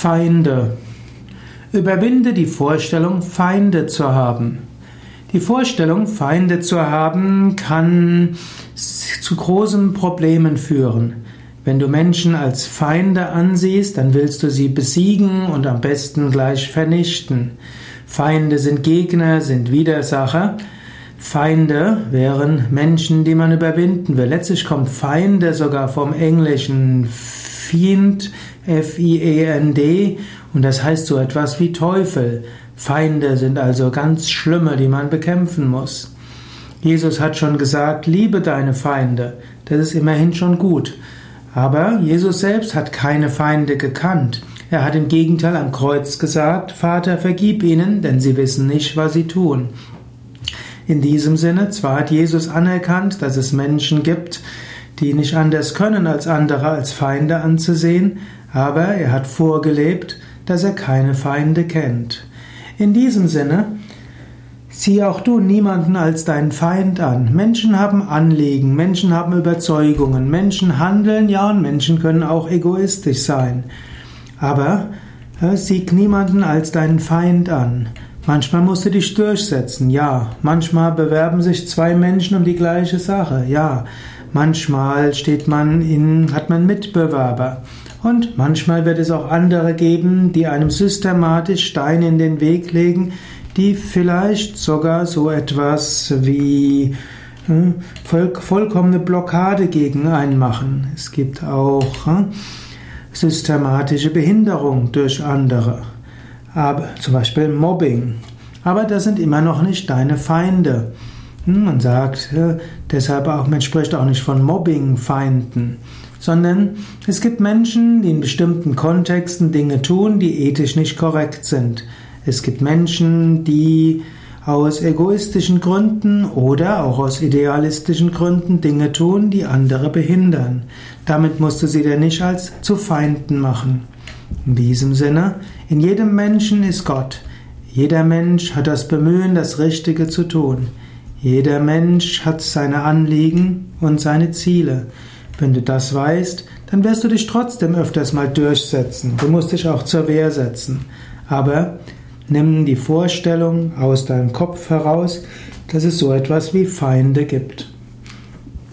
Feinde. Überwinde die Vorstellung, Feinde zu haben. Die Vorstellung, Feinde zu haben, kann zu großen Problemen führen. Wenn du Menschen als Feinde ansiehst, dann willst du sie besiegen und am besten gleich vernichten. Feinde sind Gegner, sind Widersacher. Feinde wären Menschen, die man überwinden will. Letztlich kommt Feinde sogar vom englischen Fiend, F-I-E-N-D, und das heißt so etwas wie Teufel. Feinde sind also ganz schlimme, die man bekämpfen muss. Jesus hat schon gesagt, liebe deine Feinde. Das ist immerhin schon gut. Aber Jesus selbst hat keine Feinde gekannt. Er hat im Gegenteil am Kreuz gesagt, Vater, vergib ihnen, denn sie wissen nicht, was sie tun. In diesem Sinne, zwar hat Jesus anerkannt, dass es Menschen gibt, die nicht anders können, als andere als Feinde anzusehen, aber er hat vorgelebt, dass er keine Feinde kennt. In diesem Sinne, sieh auch du niemanden als deinen Feind an. Menschen haben Anliegen, Menschen haben Überzeugungen, Menschen handeln, ja, und Menschen können auch egoistisch sein. Aber äh, sieh niemanden als deinen Feind an. Manchmal musst du dich durchsetzen, ja. Manchmal bewerben sich zwei Menschen um die gleiche Sache, ja. Manchmal steht man in, hat man Mitbewerber. Und manchmal wird es auch andere geben, die einem systematisch Steine in den Weg legen, die vielleicht sogar so etwas wie hm, voll, vollkommene Blockade gegen einen machen. Es gibt auch hm, systematische Behinderung durch andere aber, zum Beispiel Mobbing. Aber das sind immer noch nicht deine Feinde. Hm, man sagt deshalb auch, man spricht auch nicht von Mobbing-Feinden, sondern es gibt Menschen, die in bestimmten Kontexten Dinge tun, die ethisch nicht korrekt sind. Es gibt Menschen, die aus egoistischen Gründen oder auch aus idealistischen Gründen Dinge tun, die andere behindern. Damit musst du sie dir nicht als zu Feinden machen. In diesem Sinne, in jedem Menschen ist Gott. Jeder Mensch hat das Bemühen, das Richtige zu tun. Jeder Mensch hat seine Anliegen und seine Ziele. Wenn du das weißt, dann wirst du dich trotzdem öfters mal durchsetzen. Du musst dich auch zur Wehr setzen. Aber nimm die Vorstellung aus deinem Kopf heraus, dass es so etwas wie Feinde gibt.